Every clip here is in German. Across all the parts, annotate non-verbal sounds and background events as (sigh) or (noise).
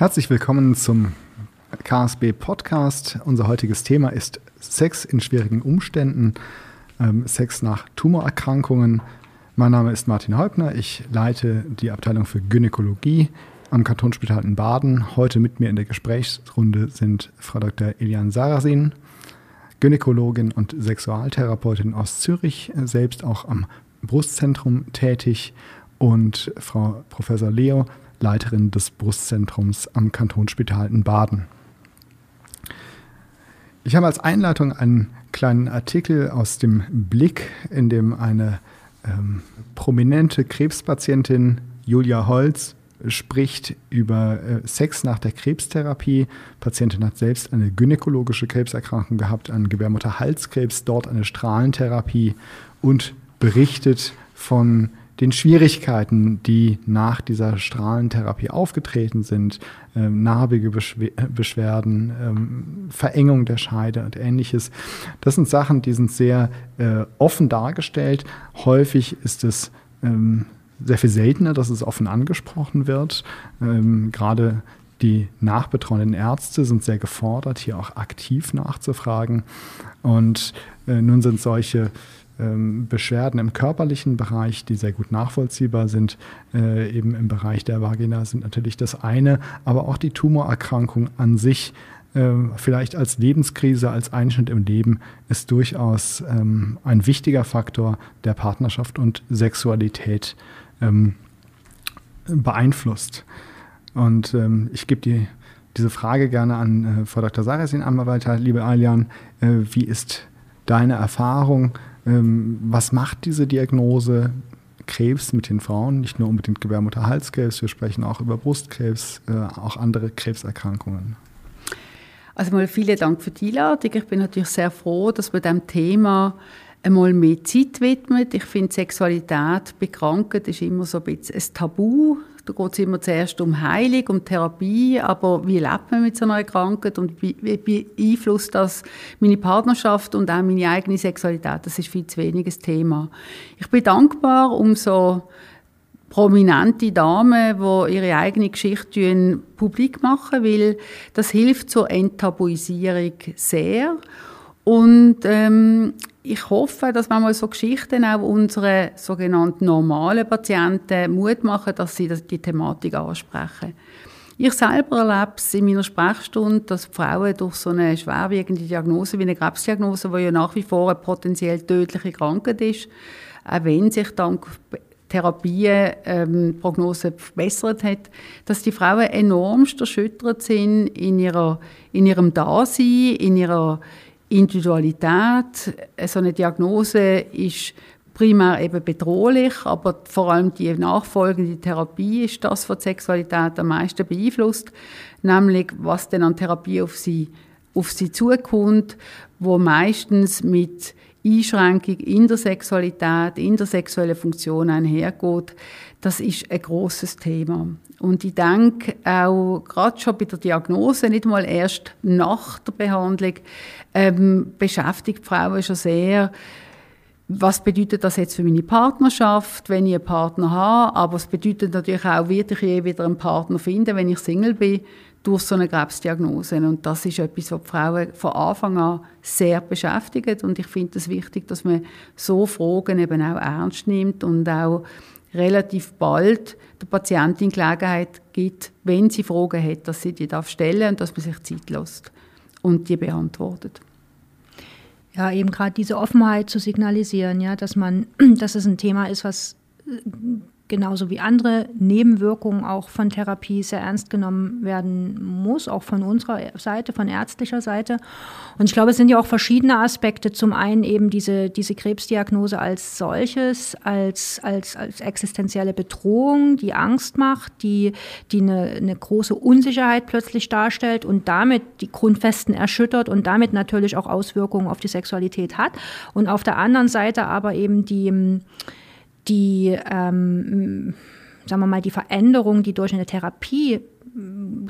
Herzlich willkommen zum KSB Podcast. Unser heutiges Thema ist Sex in schwierigen Umständen, ähm, Sex nach Tumorerkrankungen. Mein Name ist Martin Häupner. Ich leite die Abteilung für Gynäkologie am Kantonsspital in Baden. Heute mit mir in der Gesprächsrunde sind Frau Dr. Elian Sarasin, Gynäkologin und Sexualtherapeutin aus Zürich, selbst auch am Brustzentrum tätig, und Frau Professor Leo, Leiterin des Brustzentrums am Kantonsspital in Baden. Ich habe als Einleitung einen kleinen Artikel aus dem Blick, in dem eine ähm, prominente Krebspatientin, Julia Holz, spricht über äh, Sex nach der Krebstherapie. Die Patientin hat selbst eine gynäkologische Krebserkrankung gehabt, einen Gebärmutterhalskrebs, dort eine Strahlentherapie und berichtet von den Schwierigkeiten, die nach dieser Strahlentherapie aufgetreten sind, ähm, narbige Beschw Beschwerden, ähm, Verengung der Scheide und ähnliches. Das sind Sachen, die sind sehr äh, offen dargestellt. Häufig ist es ähm, sehr viel seltener, dass es offen angesprochen wird. Ähm, gerade die nachbetreuenden Ärzte sind sehr gefordert, hier auch aktiv nachzufragen. Und äh, nun sind solche Beschwerden im körperlichen Bereich, die sehr gut nachvollziehbar sind, äh, eben im Bereich der Vagina sind natürlich das eine, aber auch die Tumorerkrankung an sich, äh, vielleicht als Lebenskrise, als Einschnitt im Leben, ist durchaus ähm, ein wichtiger Faktor der Partnerschaft und Sexualität ähm, beeinflusst. Und ähm, ich gebe die, diese Frage gerne an äh, Frau Dr. Sarasin einmal weiter. Liebe Alian, äh, wie ist deine Erfahrung? Ähm, was macht diese Diagnose Krebs mit den Frauen? Nicht nur unbedingt Gebärmutterhalskrebs, wir sprechen auch über Brustkrebs, äh, auch andere Krebserkrankungen. Also mal vielen Dank für die Einladung. Ich bin natürlich sehr froh, dass wir dem Thema einmal mehr Zeit widmet. Ich finde, Sexualität bei Kranken ist immer so ein bisschen ein Tabu. Da geht es immer zuerst um Heilung, um Therapie, aber wie lebt man mit so einer Krankheit und wie, beeinflusst das meine Partnerschaft und auch meine eigene Sexualität? Das ist viel zu wenig ein Thema. Ich bin dankbar um so prominente Damen, die ihre eigene Geschichte publik machen, weil das hilft zur Enttabuisierung sehr. Und ähm, ich hoffe, dass manchmal so Geschichten auch unsere sogenannten normalen Patienten Mut machen, dass sie die Thematik ansprechen. Ich selber erlebe es in meiner Sprechstunde, dass Frauen durch so eine schwerwiegende Diagnose wie eine Krebsdiagnose, die ja nach wie vor eine potenziell tödliche Krankheit ist, auch wenn sich dank Therapien ähm, Prognose verbessert hat, dass die Frauen enormst erschüttert sind in, ihrer, in ihrem Dasein, in ihrer, Individualität. So eine Diagnose ist primär eben bedrohlich, aber vor allem die nachfolgende Therapie ist das, was die Sexualität am meisten beeinflusst, nämlich was denn an Therapie auf sie, auf sie zukommt, wo meistens mit Einschränkung in der Sexualität, in der sexuellen Funktion einhergeht. Das ist ein großes Thema. Und ich denke auch gerade schon bei der Diagnose, nicht mal erst nach der Behandlung, ähm, beschäftigt Frauen schon sehr, was bedeutet das jetzt für meine Partnerschaft, wenn ich einen Partner habe, aber es bedeutet natürlich auch, wird ich je wieder einen Partner finden, wenn ich Single bin, durch so eine Krebsdiagnose. Und das ist etwas, was die Frauen von Anfang an sehr beschäftigt. Und ich finde es wichtig, dass man so Fragen eben auch ernst nimmt und auch relativ bald der Patientin Gelegenheit gibt, wenn sie Fragen hat, dass sie die darf stellen und dass man sich Zeit lässt und die beantwortet. Ja, eben gerade diese Offenheit zu signalisieren, ja, dass man, (clears throat) dass es ein Thema ist, was genauso wie andere Nebenwirkungen auch von Therapie sehr ernst genommen werden muss, auch von unserer Seite, von ärztlicher Seite. Und ich glaube, es sind ja auch verschiedene Aspekte. Zum einen eben diese, diese Krebsdiagnose als solches, als, als, als existenzielle Bedrohung, die Angst macht, die, die eine, eine große Unsicherheit plötzlich darstellt und damit die Grundfesten erschüttert und damit natürlich auch Auswirkungen auf die Sexualität hat. Und auf der anderen Seite aber eben die, die, ähm, sagen wir mal, die Veränderungen, die durch eine Therapie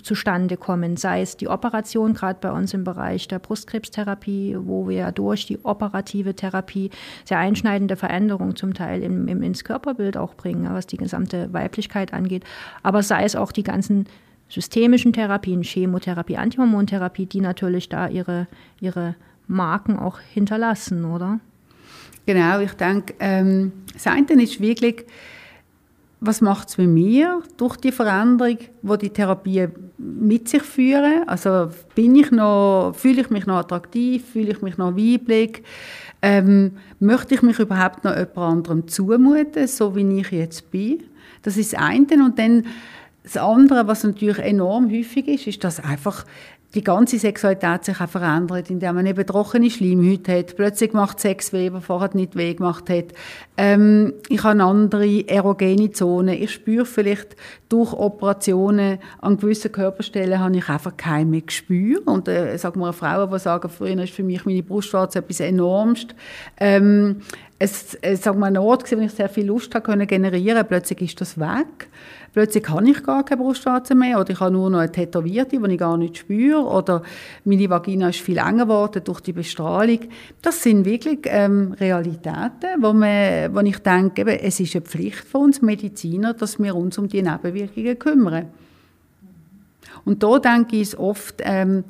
zustande kommen, sei es die Operation, gerade bei uns im Bereich der Brustkrebstherapie, wo wir durch die operative Therapie sehr einschneidende Veränderungen zum Teil im, im, ins Körperbild auch bringen, was die gesamte Weiblichkeit angeht, aber sei es auch die ganzen systemischen Therapien, Chemotherapie, Antihormontherapie, die natürlich da ihre, ihre Marken auch hinterlassen, oder? Genau, ich denke, ähm, das eine ist wirklich, was macht es mit mir durch die Veränderung, wo die Therapie mit sich führen? Also bin ich noch, fühle ich mich noch attraktiv, fühle ich mich noch weiblich? Ähm, möchte ich mich überhaupt noch jemand anderem zumuten, so wie ich jetzt bin? Das ist das eine. Und dann das andere, was natürlich enorm häufig ist, ist, dass einfach die ganze Sexualität sich auch verändert, indem man eben trockene Schleimhäute hat. Plötzlich macht Sex weh, was vorher nicht weh gemacht hat. Ähm, ich habe andere erogene Zonen. Ich spüre vielleicht durch Operationen an gewissen Körperstellen habe ich einfach kein mehr Gespür. Und äh, sag mal, Frauen, die sagen, früher ist für mich meine Brustwarze etwas Enormst. Ähm, es, es sag mal, ein Ort, wo ich sehr viel Lust habe, können generieren, plötzlich ist das weg. Plötzlich kann ich gar keine Brustwarze mehr oder ich habe nur noch eine Tätowierte, die ich gar nicht spüre oder meine Vagina ist viel enger geworden durch die Bestrahlung. Das sind wirklich ähm, Realitäten, wo, man, wo ich denke, eben, es ist eine Pflicht von uns Mediziner, dass wir uns um die Nebenwirkungen kümmern. Und da denke ich oft, ähm,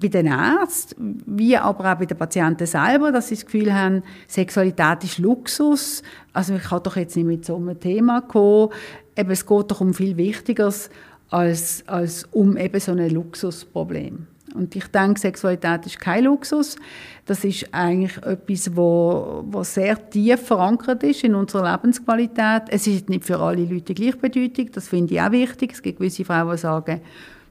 bei den Ärzten, wie aber auch bei den Patienten selber, dass sie das Gefühl haben, Sexualität ist Luxus. Also ich kann doch jetzt nicht mit so einem Thema kommen eben, es geht doch um viel Wichtigeres als, als um eben so ein Luxusproblem. Und ich denke, Sexualität ist kein Luxus. Das ist eigentlich etwas, wo, wo sehr tief verankert ist in unserer Lebensqualität. Es ist nicht für alle Leute gleichbedeutend. Das finde ich auch wichtig. Es gibt gewisse Frauen, die sagen,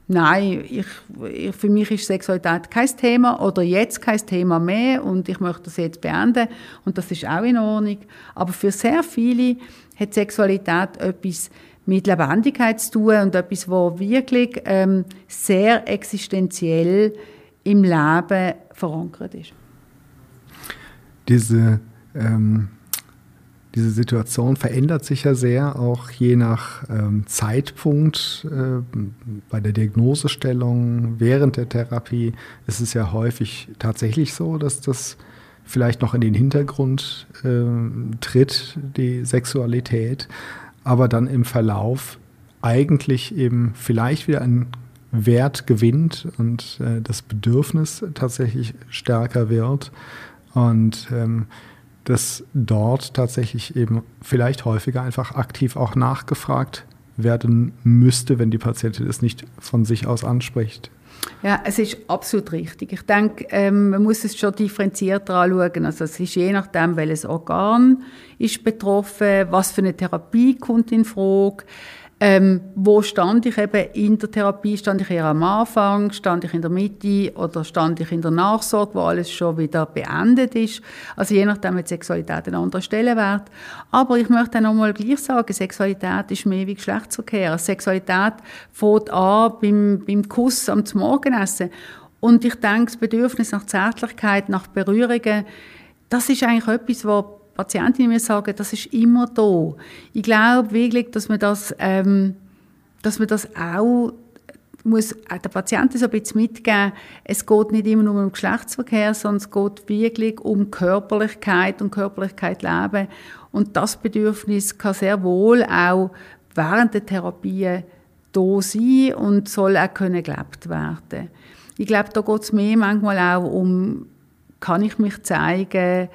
nein, ich, ich, für mich ist Sexualität kein Thema oder jetzt kein Thema mehr und ich möchte das jetzt beenden. Und das ist auch in Ordnung. Aber für sehr viele hat Sexualität etwas mit Lebendigkeit zu tun und etwas, was wirklich ähm, sehr existenziell im Leben verankert ist. Diese, ähm, diese Situation verändert sich ja sehr, auch je nach ähm, Zeitpunkt äh, bei der Diagnosestellung, während der Therapie ist es ja häufig tatsächlich so, dass das vielleicht noch in den Hintergrund äh, tritt, die Sexualität, aber dann im Verlauf eigentlich eben vielleicht wieder einen Wert gewinnt und äh, das Bedürfnis tatsächlich stärker wird und ähm, dass dort tatsächlich eben vielleicht häufiger einfach aktiv auch nachgefragt werden müsste, wenn die Patientin es nicht von sich aus anspricht. Ja, es ist absolut richtig. Ich denke, ähm, man muss es schon differenzierter anschauen. Also es ist je nachdem, welches Organ ist betroffen, was für eine Therapie kommt in Frage. Ähm, wo stand ich eben in der Therapie? Stand ich eher am Anfang? Stand ich in der Mitte? Oder stand ich in der Nachsorge, wo alles schon wieder beendet ist? Also je nachdem hat Sexualität einen anderen Stellenwert. Aber ich möchte auch mal gleich sagen, Sexualität ist mehr wie Geschlechtsverkehr. Sexualität fängt an beim, beim Kuss am Morgenessen. Und ich denke, das Bedürfnis nach Zärtlichkeit, nach Berührungen, das ist eigentlich etwas, was Patientinnen mir sagen, das ist immer da. Ich glaube wirklich, dass man das, ähm, dass man das auch muss der Patienten so ein bisschen mitgeben, es geht nicht immer nur um Geschlechtsverkehr, sondern es geht wirklich um Körperlichkeit und Körperlichkeit leben. Und das Bedürfnis kann sehr wohl auch während der Therapie da sein und soll auch können gelebt werden. Ich glaube, da geht es mehr manchmal auch um, kann ich mich zeigen,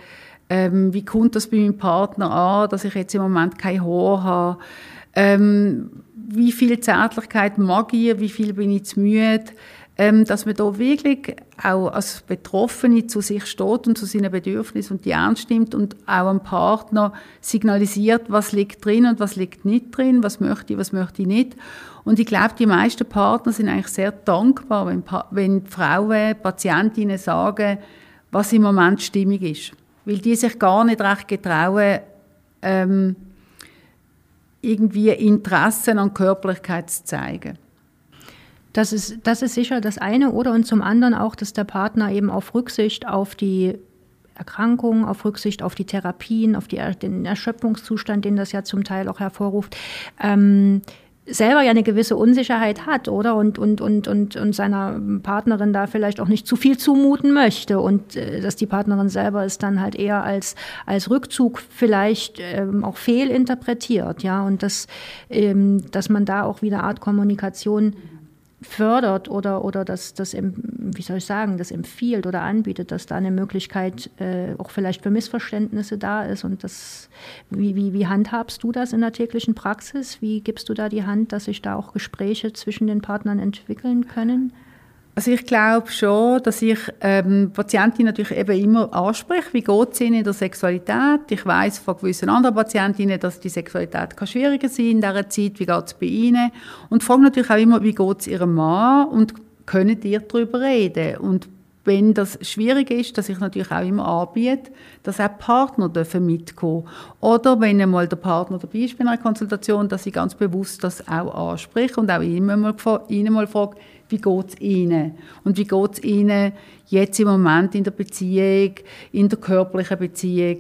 ähm, wie kommt das bei meinem Partner an, dass ich jetzt im Moment kein Haar habe? Ähm, wie viel Zärtlichkeit mag ich, wie viel bin ich zu müde? Ähm, dass man da wirklich auch als Betroffene zu sich steht und zu seinen Bedürfnissen und die ernst nimmt und auch am Partner signalisiert, was liegt drin und was liegt nicht drin, was möchte ich, was möchte ich nicht. Und ich glaube, die meisten Partner sind eigentlich sehr dankbar, wenn, wenn Frauen, Patientinnen sagen, was im Moment stimmig ist weil die sich gar nicht recht getrauen, ähm, irgendwie Interessen an Körperlichkeit zu zeigen. Das ist, das ist sicher das eine, oder? Und zum anderen auch, dass der Partner eben auf Rücksicht auf die Erkrankung, auf Rücksicht auf die Therapien, auf die, den Erschöpfungszustand, den das ja zum Teil auch hervorruft, ähm, selber ja eine gewisse Unsicherheit hat, oder? Und, und, und, und, und seiner Partnerin da vielleicht auch nicht zu viel zumuten möchte und äh, dass die Partnerin selber es dann halt eher als, als Rückzug vielleicht ähm, auch fehlinterpretiert, ja? Und dass, ähm, dass man da auch wieder Art Kommunikation fördert oder, oder das, das, wie soll ich sagen, das empfiehlt oder anbietet, dass da eine Möglichkeit äh, auch vielleicht für Missverständnisse da ist. Und das, wie, wie, wie handhabst du das in der täglichen Praxis? Wie gibst du da die Hand, dass sich da auch Gespräche zwischen den Partnern entwickeln können? Also ich glaube schon, dass ich ähm, Patientinnen natürlich eben immer anspreche, wie geht es ihnen in der Sexualität. Ich weiß von gewissen anderen Patientinnen, dass die Sexualität kann schwieriger sein in dieser Zeit, wie geht es bei ihnen. Und frage natürlich auch immer, wie geht es ihrem Mann und können ihr darüber reden. Und wenn das schwierig ist, dass ich natürlich auch immer anbiete, dass auch Partner dürfen mitkommen Oder wenn einmal der Partner dabei ist bei einer Konsultation, dass ich ganz bewusst das auch anspreche und auch ihnen mal, ihnen mal frage, wie geht es ihnen? Und wie geht es ihnen jetzt im Moment in der Beziehung, in der körperlichen Beziehung?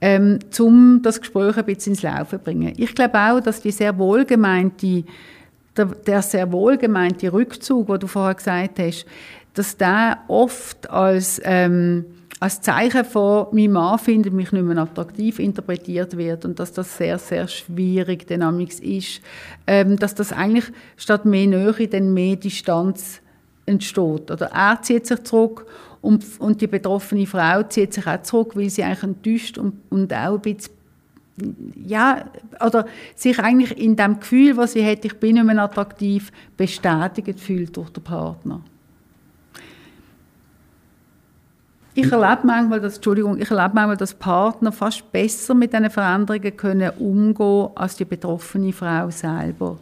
Ähm, um das Gespräch ein bisschen ins Laufen zu bringen. Ich glaube auch, dass die sehr wohlgemeinte, der, der sehr wohlgemeinte Rückzug, den du vorher gesagt hast, dass der oft als, ähm, als Zeichen von «mein Mann findet mich nicht mehr attraktiv» interpretiert wird und dass das sehr, sehr schwierig dynamisch ist. Ähm, dass das eigentlich statt mehr Nähe dann mehr Distanz entsteht. Oder er zieht sich zurück und, und die betroffene Frau zieht sich auch zurück, weil sie eigentlich enttäuscht und, und auch ein bisschen ja, oder sich eigentlich in dem Gefühl, was sie hat, ich bin nicht mehr attraktiv, bestätigt fühlt durch den Partner. Ich erlebe manchmal, dass, Entschuldigung, ich erlebe manchmal, dass Partner fast besser mit diesen Veränderungen können umgehen als die betroffene Frau selber.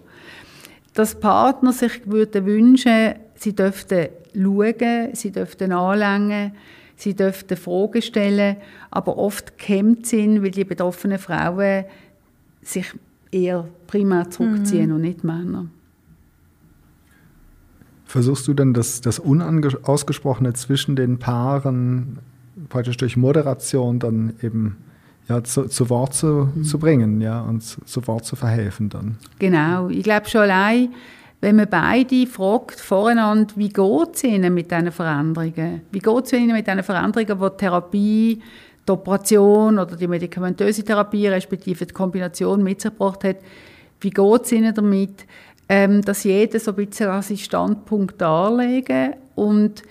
Dass Partner sich würden wünschen, sie dürften schauen, sie dürften anlängen, sie dürften Fragen stellen, aber oft kämmt sind, weil die betroffenen Frauen sich eher primär zurückziehen mhm. und nicht Männer. Versuchst du denn das, das Unausgesprochene zwischen den Paaren praktisch durch Moderation dann eben ja, zu, zu Wort zu, mhm. zu bringen ja, und zu, zu, Wort zu verhelfen dann? Genau, ich glaube schon allein, wenn man beide fragt voreinander, wie geht es ihnen mit diesen Veränderungen? Wie geht es ihnen mit diesen Veränderungen, die Therapie, die Operation oder die medikamentöse Therapie, respektive die Kombination mit sich gebracht hat? Wie geht es ihnen damit? Ähm, dass jeder so ein bisschen seinen Standpunkt darlegen und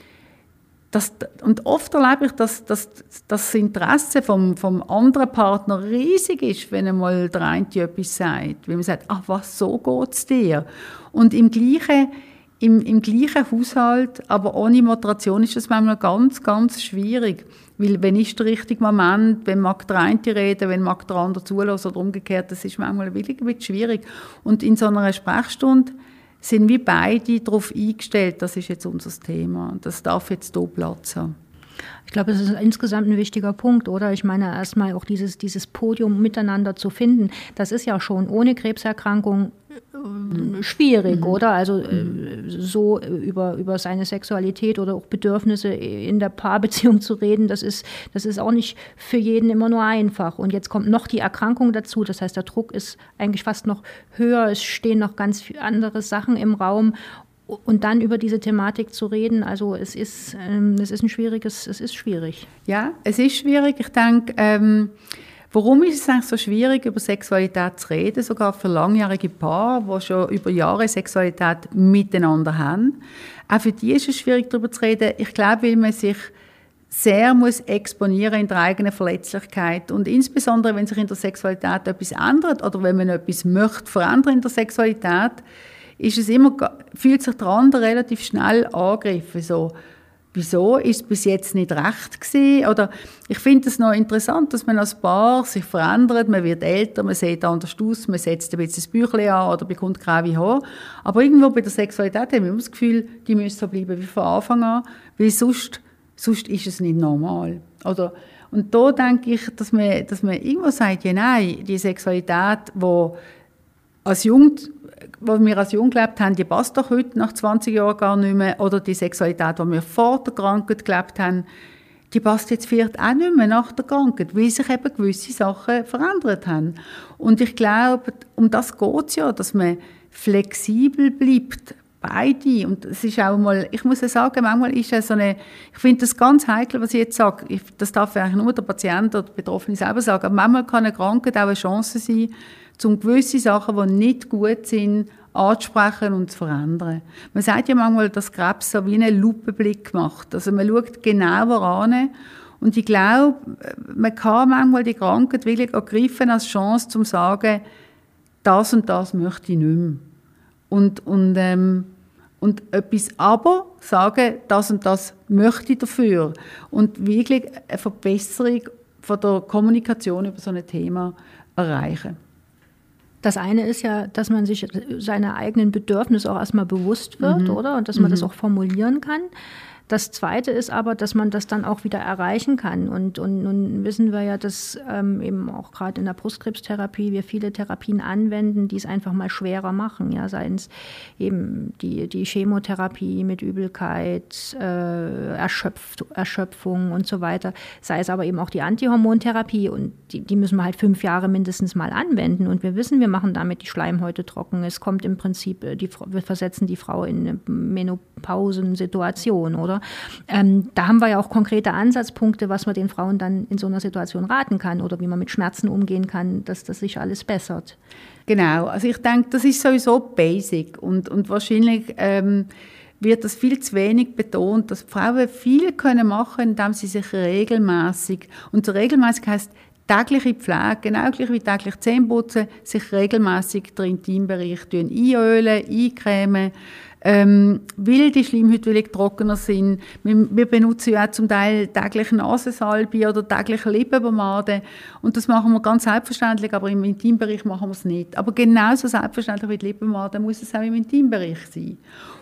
das, und oft erlebe ich, dass, dass, dass das Interesse vom, vom anderen Partner riesig ist, wenn einmal der eine etwas sagt. Wenn man sagt, ach was, so geht es dir. Und im gleichen, im, im gleichen Haushalt, aber ohne Moderation, ist das manchmal ganz, ganz schwierig. Weil, wenn ist der richtige Moment, wenn mag der eine reden, wenn mag der andere zulassen oder umgekehrt, das ist manchmal ein bisschen schwierig. Und in so einer Sprechstunde sind wir beide darauf eingestellt, das ist jetzt unser Thema. Das darf jetzt hier Platz haben. Ich glaube, es ist insgesamt ein wichtiger Punkt, oder? Ich meine, erstmal auch dieses, dieses Podium miteinander zu finden. Das ist ja schon ohne Krebserkrankung schwierig, mhm. oder? Also äh, so über, über seine Sexualität oder auch Bedürfnisse in der Paarbeziehung (laughs) zu reden, das ist, das ist auch nicht für jeden immer nur einfach. Und jetzt kommt noch die Erkrankung dazu, das heißt, der Druck ist eigentlich fast noch höher, es stehen noch ganz andere Sachen im Raum und dann über diese Thematik zu reden, also es ist, ähm, es ist ein schwieriges, es ist schwierig. Ja, es ist schwierig. Ich denke, ähm, warum ist es eigentlich so schwierig, über Sexualität zu reden, sogar für langjährige Paare, die schon über Jahre Sexualität miteinander haben? Auch für die ist es schwierig, darüber zu reden. Ich glaube, weil man sich sehr muss exponieren in der eigenen Verletzlichkeit und insbesondere, wenn sich in der Sexualität etwas ändert oder wenn man etwas möchte verändern in der Sexualität, ist es immer, fühlt sich der andere relativ schnell angegriffen. So, wieso ist es bis jetzt nicht recht gewesen? Oder ich finde es noch interessant, dass man als Paar sich verändert, man wird älter, man sieht anders aus, man setzt ein bisschen das Büchlein an oder bekommt graue Haare. Aber irgendwo bei der Sexualität haben wir das Gefühl, die müssen so bleiben wie von Anfang an, weil sonst, sonst ist es nicht normal. Oder, und da denke ich, dass man, dass man irgendwo sagt, ja nein, die Sexualität, die als Jugend wo wir als Jung gelebt haben, die passt doch heute nach 20 Jahren gar nicht mehr. Oder die Sexualität, die wir vor der Krankheit gelebt haben, die passt jetzt vielleicht auch nicht mehr nach der Krankheit, weil sich eben gewisse Sachen verändert haben. Und ich glaube, um das geht es ja, dass man flexibel bleibt, beide. Und es ist auch mal, ich muss ja sagen, manchmal ist es so eine, ich finde das ganz heikel, was ich jetzt sage. Ich, das darf eigentlich nur der Patient oder die Betroffene selber sagen. Aber manchmal kann eine Krankheit auch eine Chance sein, um gewisse Sachen, die nicht gut sind, anzusprechen und zu verändern. Man sagt ja manchmal, dass Krebs so wie einen Lupenblick macht. Also man schaut genauer an und ich glaube, man kann manchmal die Krankheit wirklich ergreifen als Chance, zum zu sagen, das und das möchte ich nicht mehr. Und, und, ähm, und etwas aber sagen, das und das möchte ich dafür. Und wirklich eine Verbesserung von der Kommunikation über so ein Thema erreichen. Das eine ist ja, dass man sich seine eigenen Bedürfnisse auch erstmal bewusst wird, mhm. oder? Und dass man mhm. das auch formulieren kann. Das Zweite ist aber, dass man das dann auch wieder erreichen kann. Und, und nun wissen wir ja, dass ähm, eben auch gerade in der Brustkrebstherapie wir viele Therapien anwenden, die es einfach mal schwerer machen. Ja, seien es eben die, die Chemotherapie mit Übelkeit, äh, Erschöpf, Erschöpfung und so weiter, sei es aber eben auch die Antihormontherapie. Und die, die müssen wir halt fünf Jahre mindestens mal anwenden. Und wir wissen, wir machen damit die Schleimhäute trocken. Es kommt im Prinzip, äh, die, wir versetzen die Frau in eine Menopausensituation, oder? Oder? Ähm, da haben wir ja auch konkrete Ansatzpunkte, was man den Frauen dann in so einer Situation raten kann oder wie man mit Schmerzen umgehen kann, dass das sich alles bessert. Genau, also ich denke, das ist sowieso basic und, und wahrscheinlich ähm, wird das viel zu wenig betont, dass Frauen viel können machen, indem sie sich regelmäßig und so regelmäßig heißt tägliche Pflege, genau gleich wie täglich Zähneputzen, sich regelmäßig den Intimbereich einölen, eincremen, ähm, weil die Schleimhäute trockener sind. Wir, wir, benutzen ja auch zum Teil täglich Nasensalbe oder täglich Lippenpomade und das machen wir ganz selbstverständlich, aber im Intimbereich machen wir es nicht. Aber genauso selbstverständlich wie die Lippenpomade muss es auch im Intimbereich sein.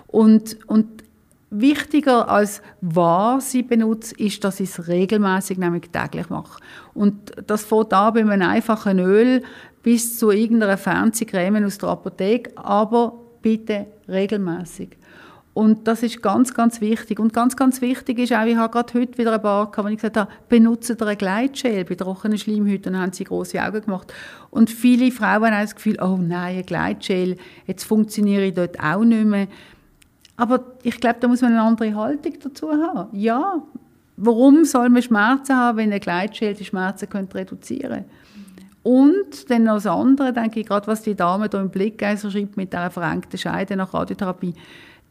Und, und wichtiger als was sie benutzt, ist, dass ich es regelmäßig, nämlich täglich mache. Und das fängt an bei einem einfachen Öl bis zu irgendeiner Fernsehcreme aus der Apotheke, aber bitte regelmäßig. Und das ist ganz, ganz wichtig. Und ganz, ganz wichtig ist auch, ich habe gerade heute wieder ein paar gehabt, wo ich gesagt habe, benutze ein Gleitgel bei trockenen Schleimhäuten. Dann haben sie große Augen gemacht. Und viele Frauen haben das Gefühl, oh nein, ein Gleitgel, jetzt funktioniere ich dort auch nicht mehr. Aber ich glaube, da muss man eine andere Haltung dazu haben. Ja, warum soll man Schmerzen haben, wenn ein Gleitgel die Schmerzen reduzieren könnte? Und dann noch das andere, denke ich, gerade was die Dame hier im Blick also schreibt mit der verengten Scheide nach Radiotherapie,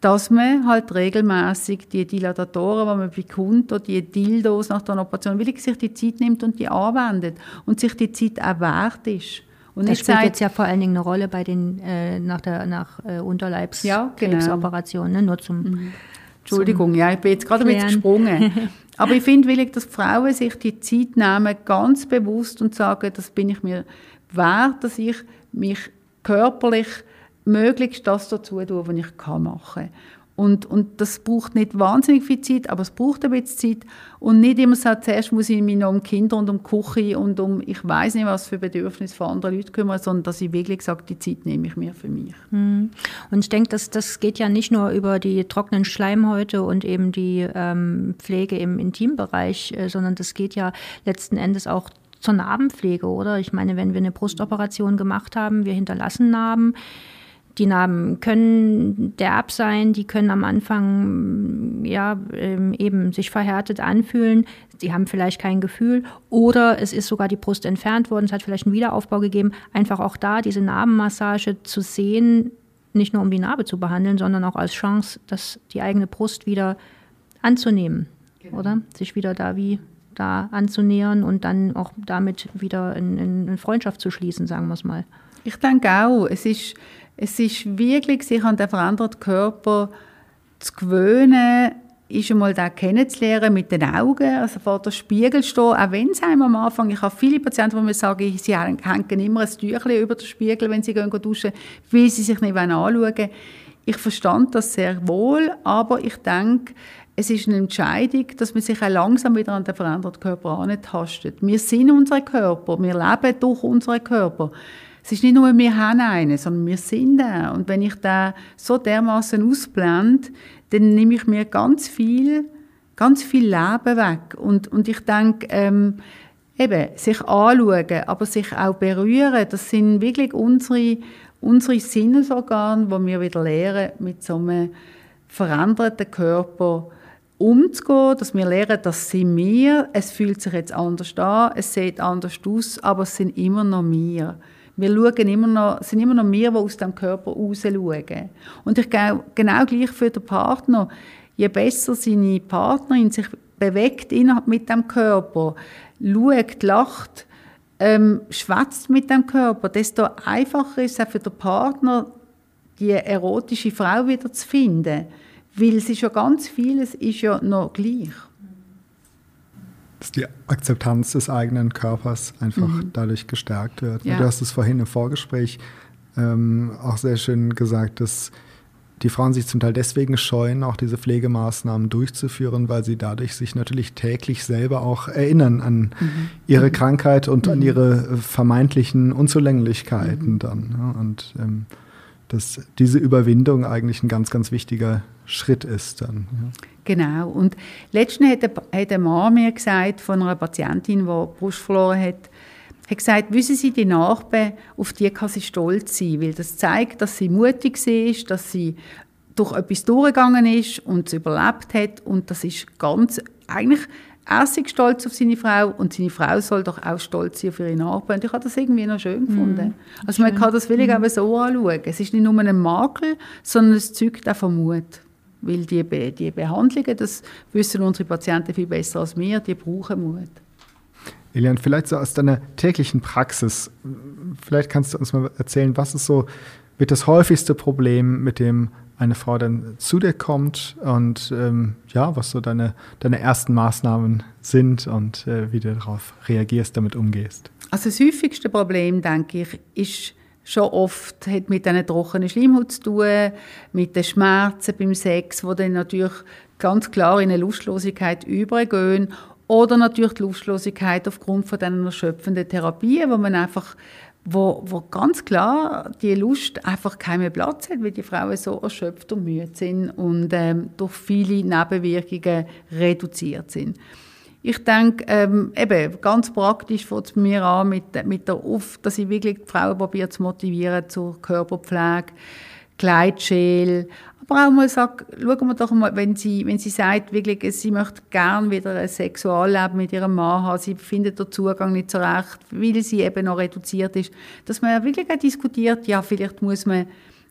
dass man halt regelmäßig die Dilatatoren, die man bekommt, oder die Dildos nach der Operation, wirklich sich die Zeit nimmt und die anwendet und sich die Zeit auch wert ist. Und das spielt jetzt ja vor allen Dingen eine Rolle bei den äh, nach der nach äh, Unterleibskrebsoperationen, ja, genau. ne? nur zum mhm. Entschuldigung, ja, ich bin jetzt gerade ein bisschen gesprungen. (laughs) Aber ich finde wirklich, dass Frauen sich die Zeit nehmen, ganz bewusst und sagen, das bin ich mir wert, dass ich mich körperlich möglichst das dazu tue, was ich kann machen kann. Und, und das braucht nicht wahnsinnig viel Zeit, aber es braucht ein bisschen Zeit. Und nicht immer so, zuerst muss ich mich noch um Kinder und um Küche und um, ich weiß nicht, was für Bedürfnisse von anderen Leuten kümmern, sondern dass ich wirklich sage, die Zeit nehme ich mir für mich. Mhm. Und ich denke, das, das geht ja nicht nur über die trockenen Schleimhäute und eben die ähm, Pflege im Intimbereich, äh, sondern das geht ja letzten Endes auch zur Narbenpflege, oder? Ich meine, wenn wir eine Brustoperation gemacht haben, wir hinterlassen Narben, die Narben können derb sein, die können am Anfang ja ähm, eben sich verhärtet anfühlen. Sie haben vielleicht kein Gefühl oder es ist sogar die Brust entfernt worden, es hat vielleicht einen Wiederaufbau gegeben. Einfach auch da diese Narbenmassage zu sehen, nicht nur um die Narbe zu behandeln, sondern auch als Chance, das die eigene Brust wieder anzunehmen, genau. oder sich wieder da wie da anzunähern und dann auch damit wieder in, in, in Freundschaft zu schließen, sagen wir es mal. Ich denke auch, es ist es ist wirklich, sich an den veränderten Körper zu gewöhnen, ist einmal da kennenzulernen mit den Augen, also vor dem Spiegel stehen, auch wenn es einem am Anfang, ich habe viele Patienten, die mir sagen, sie hängen immer ein Tüchlein über den Spiegel, wenn sie gehen duschen, weil sie sich nicht anschauen wollen. Ich verstand das sehr wohl, aber ich denke, es ist eine Entscheidung, dass man sich auch langsam wieder an den veränderten Körper antastet. Wir sind unser Körper, wir leben durch unseren Körper es ist nicht nur, wir haben einen, sondern wir sind er. Und wenn ich da so dermaßen ausblende, dann nehme ich mir ganz viel, ganz viel Leben weg. Und, und ich denke, ähm, eben, sich anschauen, aber sich auch berühren, das sind wirklich unsere, unsere Sinnesorgane, wo wir wieder lernen, mit so einem veränderten Körper umzugehen, dass wir lernen, das sind wir, es fühlt sich jetzt anders an, es sieht anders aus, aber es sind immer noch wir. Wir schauen immer noch, sind immer noch wir, die aus dem Körper raus schauen. Und ich glaube, genau gleich für den Partner. Je besser seine Partnerin sich bewegt mit dem Körper, schaut, lacht, ähm, schwätzt mit dem Körper, desto einfacher ist es auch für den Partner, die erotische Frau wieder zu finden. Weil es ist ja ganz vieles ist ja noch gleich. Dass die Akzeptanz des eigenen Körpers einfach mhm. dadurch gestärkt wird. Ja. Du hast es vorhin im Vorgespräch ähm, auch sehr schön gesagt, dass die Frauen sich zum Teil deswegen scheuen, auch diese Pflegemaßnahmen durchzuführen, weil sie dadurch sich natürlich täglich selber auch erinnern an mhm. ihre mhm. Krankheit und mhm. an ihre vermeintlichen Unzulänglichkeiten mhm. dann. Und ähm, dass diese Überwindung eigentlich ein ganz, ganz wichtiger Schritt ist dann. Ja. Genau. Und letztens hat, hat ein Mann mir gesagt, von einer Patientin, die Brust verloren hat, hat gesagt, wissen Sie, die Nachbarn, auf die kann sie stolz sein, weil das zeigt, dass sie mutig ist, dass sie durch etwas durchgegangen ist und es überlebt hat und das ist ganz, eigentlich, er ist stolz auf seine Frau und seine Frau soll doch auch stolz sein auf ihre Nachbarn. Und ich habe das irgendwie noch schön gefunden. Mm, also man kann das wirklich mm. auch so anschauen. Es ist nicht nur ein Makel, sondern es zeugt auch von Mut. Weil die, die Behandlungen, das wissen unsere Patienten viel besser als wir, die brauchen Mut. Elian, vielleicht so aus deiner täglichen Praxis, vielleicht kannst du uns mal erzählen, was ist so wird das häufigste Problem, mit dem eine Frau dann zu dir kommt und ähm, ja, was so deine, deine ersten Maßnahmen sind und äh, wie du darauf reagierst, damit umgehst? Also das häufigste Problem, denke ich, ist schon oft hat mit einer trockenen Schleimhaut zu tun, mit den Schmerzen beim Sex, wo dann natürlich ganz klar in eine Lustlosigkeit übergehen oder natürlich die Lustlosigkeit aufgrund von diesen erschöpfenden Therapien, wo man einfach wo, wo ganz klar die Lust einfach keinen Platz hat, weil die Frauen so erschöpft und müde sind und ähm, durch viele Nebenwirkungen reduziert sind. Ich denke, ähm, eben, ganz praktisch fängt es mir an, mit, mit der Auf, dass ich wirklich die Frauen probiere zu motivieren zur Körperpflege, Gleitschäl, aber auch mal sagt, schauen wir doch mal, wenn sie, wenn sie sagt, wirklich, sie möchte gern wieder ein Sexualleben mit ihrem Mann haben, sie findet den Zugang nicht so recht, weil sie eben noch reduziert ist, dass man ja wirklich auch diskutiert, ja, vielleicht muss man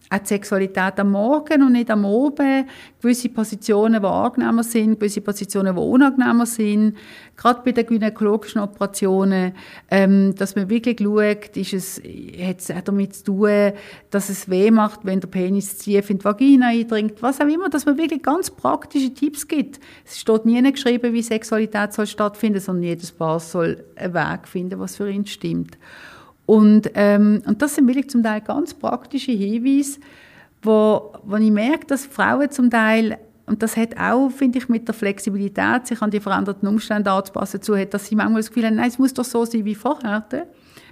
auch die Sexualität am Morgen und nicht am Abend, gewisse Positionen, die angenehmer sind, gewisse Positionen, die unangenehmer sind. Gerade bei den gynäkologischen Operationen, ähm, dass man wirklich schaut, ist es, hat es auch damit zu tun, dass es weh macht, wenn der Penis tief in die Vagina eindringt, was auch immer, dass man wirklich ganz praktische Tipps gibt. Es steht nie geschrieben, wie Sexualität soll stattfinden, sondern jedes Paar soll einen Weg finden, was für ihn stimmt. Und, ähm, und das sind wirklich zum Teil ganz praktische Hinweise, wo, wo ich merke, dass Frauen zum Teil, und das hat auch, finde ich, mit der Flexibilität, sich an die veränderten Umstände anzupassen, zu hat, dass sie manchmal das Gefühl haben, nein, es muss doch so sein wie vorher.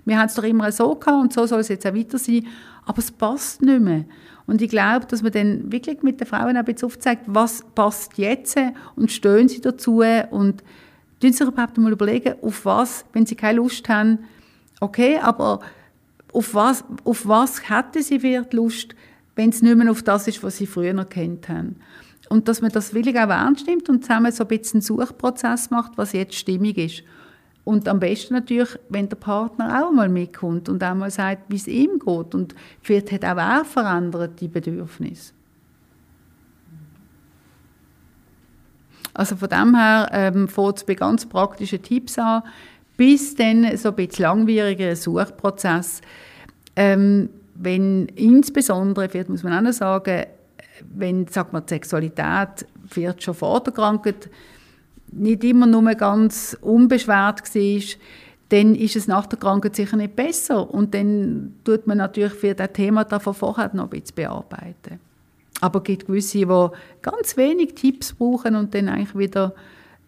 Wir haben es doch immer so gehabt und so soll es jetzt auch weiter sein. Aber es passt nicht mehr. Und ich glaube, dass man dann wirklich mit den Frauen auch ein bisschen aufzeigt, was passt jetzt und stehen sie dazu und tun sich überhaupt mal überlegen, auf was, wenn sie keine Lust haben, Okay, aber auf was, auf was hätten sie vielleicht Lust, wenn es nicht mehr auf das ist, was sie früher kennt haben? Und dass man das willig auch ernst nimmt und zusammen so ein bisschen einen Suchprozess macht, was jetzt stimmig ist. Und am besten natürlich, wenn der Partner auch mal mitkommt und auch mal sagt, wie es ihm geht. Und vielleicht hat auch er verändert die Bedürfnisse. Also von dem her ähm, fängt es bei ganz praktischen Tipps an bis dann so ein bisschen langwieriger Suchprozess. Ähm, wenn insbesondere, vielleicht muss man auch noch sagen, wenn sagt man, die Sexualität wird schon vor der Krankheit nicht immer nur ganz unbeschwert war, dann ist es nach der Krankheit sicher nicht besser. Und dann tut man natürlich für das Thema davon vorher noch ein bisschen bearbeiten. Aber es gibt gewisse, die ganz wenig Tipps brauchen und dann eigentlich wieder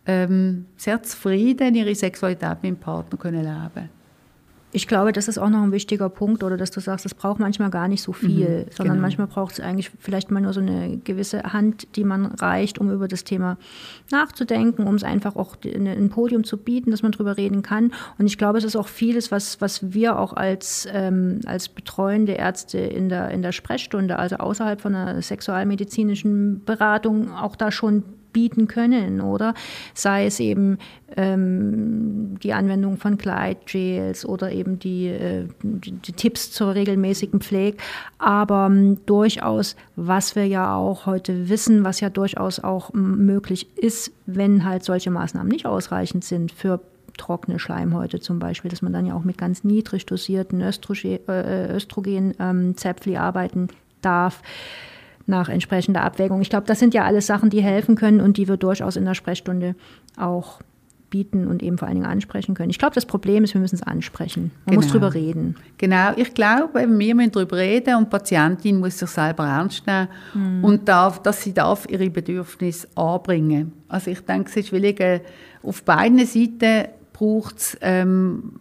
ähm, sehr zufrieden ihre Sexualität mit dem Partner können leben Ich glaube, das ist auch noch ein wichtiger Punkt, oder dass du sagst, es braucht manchmal gar nicht so viel, mhm, sondern genau. manchmal braucht es eigentlich vielleicht mal nur so eine gewisse Hand, die man reicht, um über das Thema nachzudenken, um es einfach auch ein Podium zu bieten, dass man darüber reden kann. Und ich glaube, es ist auch vieles, was, was wir auch als, ähm, als betreuende Ärzte in der, in der Sprechstunde, also außerhalb von einer sexualmedizinischen Beratung, auch da schon bieten können, oder? Sei es eben ähm, die Anwendung von Gleitgels oder eben die, äh, die, Tipps zur regelmäßigen Pflege, aber ähm, durchaus, was wir ja auch heute wissen, was ja durchaus auch möglich ist, wenn halt solche Maßnahmen nicht ausreichend sind für trockene Schleimhäute zum Beispiel, dass man dann ja auch mit ganz niedrig dosierten Östrogen, äh, ähm, arbeiten darf nach entsprechender Abwägung. Ich glaube, das sind ja alles Sachen, die helfen können und die wir durchaus in der Sprechstunde auch bieten und eben vor allen Dingen ansprechen können. Ich glaube, das Problem ist, wir müssen es ansprechen. Man genau. muss drüber reden. Genau, ich glaube, wir müssen darüber reden und die Patientin muss sich selber ernst nehmen mhm. und darf, dass sie darf ihre Bedürfnisse anbringen. Also ich denke, es ist willig, auf beiden Seiten braucht es ähm,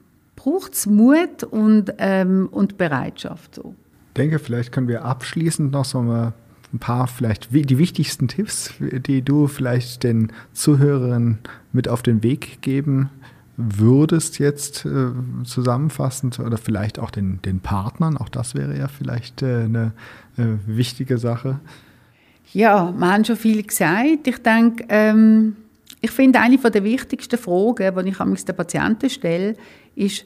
Mut und, ähm, und Bereitschaft. So. Ich denke, vielleicht können wir abschließend noch so mal ein paar vielleicht die wichtigsten Tipps, die du vielleicht den Zuhörern mit auf den Weg geben würdest jetzt äh, zusammenfassend oder vielleicht auch den, den Partnern, auch das wäre ja vielleicht äh, eine äh, wichtige Sache. Ja, wir haben schon viel gesagt. Ich denke, ähm, ich finde, eine der wichtigsten Fragen, die ich den Patienten stelle, ist,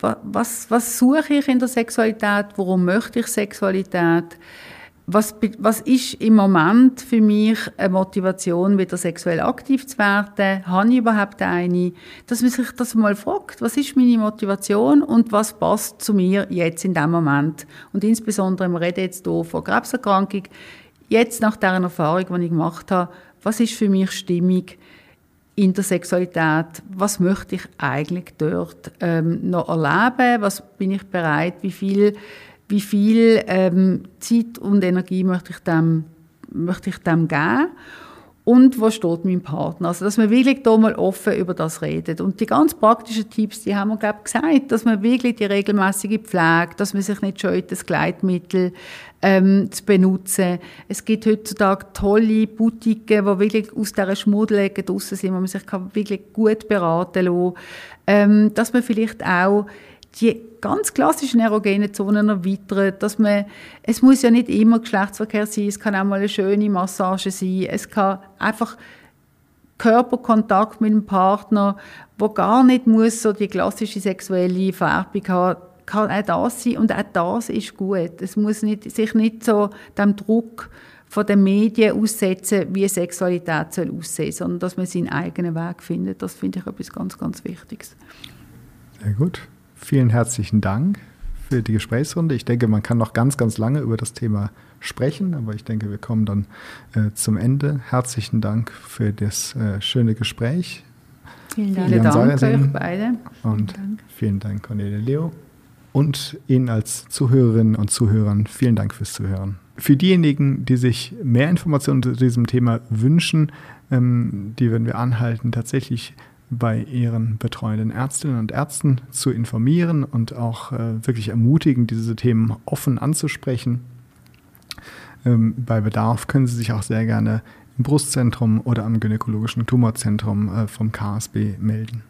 was, was suche ich in der Sexualität? Warum möchte ich Sexualität? Was, was ist im Moment für mich eine Motivation, wieder sexuell aktiv zu werden? Habe ich überhaupt eine? Dass man sich das mal fragt, was ist meine Motivation und was passt zu mir jetzt in dem Moment? Und insbesondere, wir reden jetzt hier von Krebserkrankung, jetzt nach der Erfahrung, die ich gemacht habe, was ist für mich stimmig in der Sexualität? Was möchte ich eigentlich dort ähm, noch erleben? Was bin ich bereit? Wie viel wie viel ähm, Zeit und Energie möchte ich dem, möchte ich dem geben und wo steht mein Partner. Also, dass man wirklich da mal offen über das redet. Und die ganz praktischen Tipps, die haben wir, glaube ich, gesagt, dass man wirklich die regelmäßige Pflege, dass man sich nicht scheut, das Gleitmittel ähm, zu benutzen. Es gibt heutzutage tolle Boutiquen, die wirklich aus dieser Schmuddelecke draussen sind, wo man sich wirklich gut beraten kann. Ähm, dass man vielleicht auch die ganz klassischen erogenen Zonen erweitern, dass man, es muss ja nicht immer Geschlechtsverkehr sein, es kann auch mal eine schöne Massage sein, es kann einfach Körperkontakt mit dem Partner, wo gar nicht muss so die klassische sexuelle Färbung haben, kann auch das sein und auch das ist gut. Es muss nicht, sich nicht so dem Druck von den Medien aussetzen, wie Sexualität soll aussehen, sondern dass man seinen eigenen Weg findet. Das finde ich etwas ganz, ganz Wichtiges. Sehr gut. Vielen herzlichen Dank für die Gesprächsrunde. Ich denke, man kann noch ganz, ganz lange über das Thema sprechen, aber ich denke, wir kommen dann äh, zum Ende. Herzlichen Dank für das äh, schöne Gespräch. Vielen Dank, vielen Dank euch beide. Und vielen Dank, vielen Dank Cornelia Leo. Und Ihnen als Zuhörerinnen und Zuhörern vielen Dank fürs Zuhören. Für diejenigen, die sich mehr Informationen zu diesem Thema wünschen, ähm, die würden wir anhalten, tatsächlich bei ihren betreuenden Ärztinnen und Ärzten zu informieren und auch äh, wirklich ermutigen, diese Themen offen anzusprechen. Ähm, bei Bedarf können Sie sich auch sehr gerne im Brustzentrum oder am gynäkologischen Tumorzentrum äh, vom KSB melden.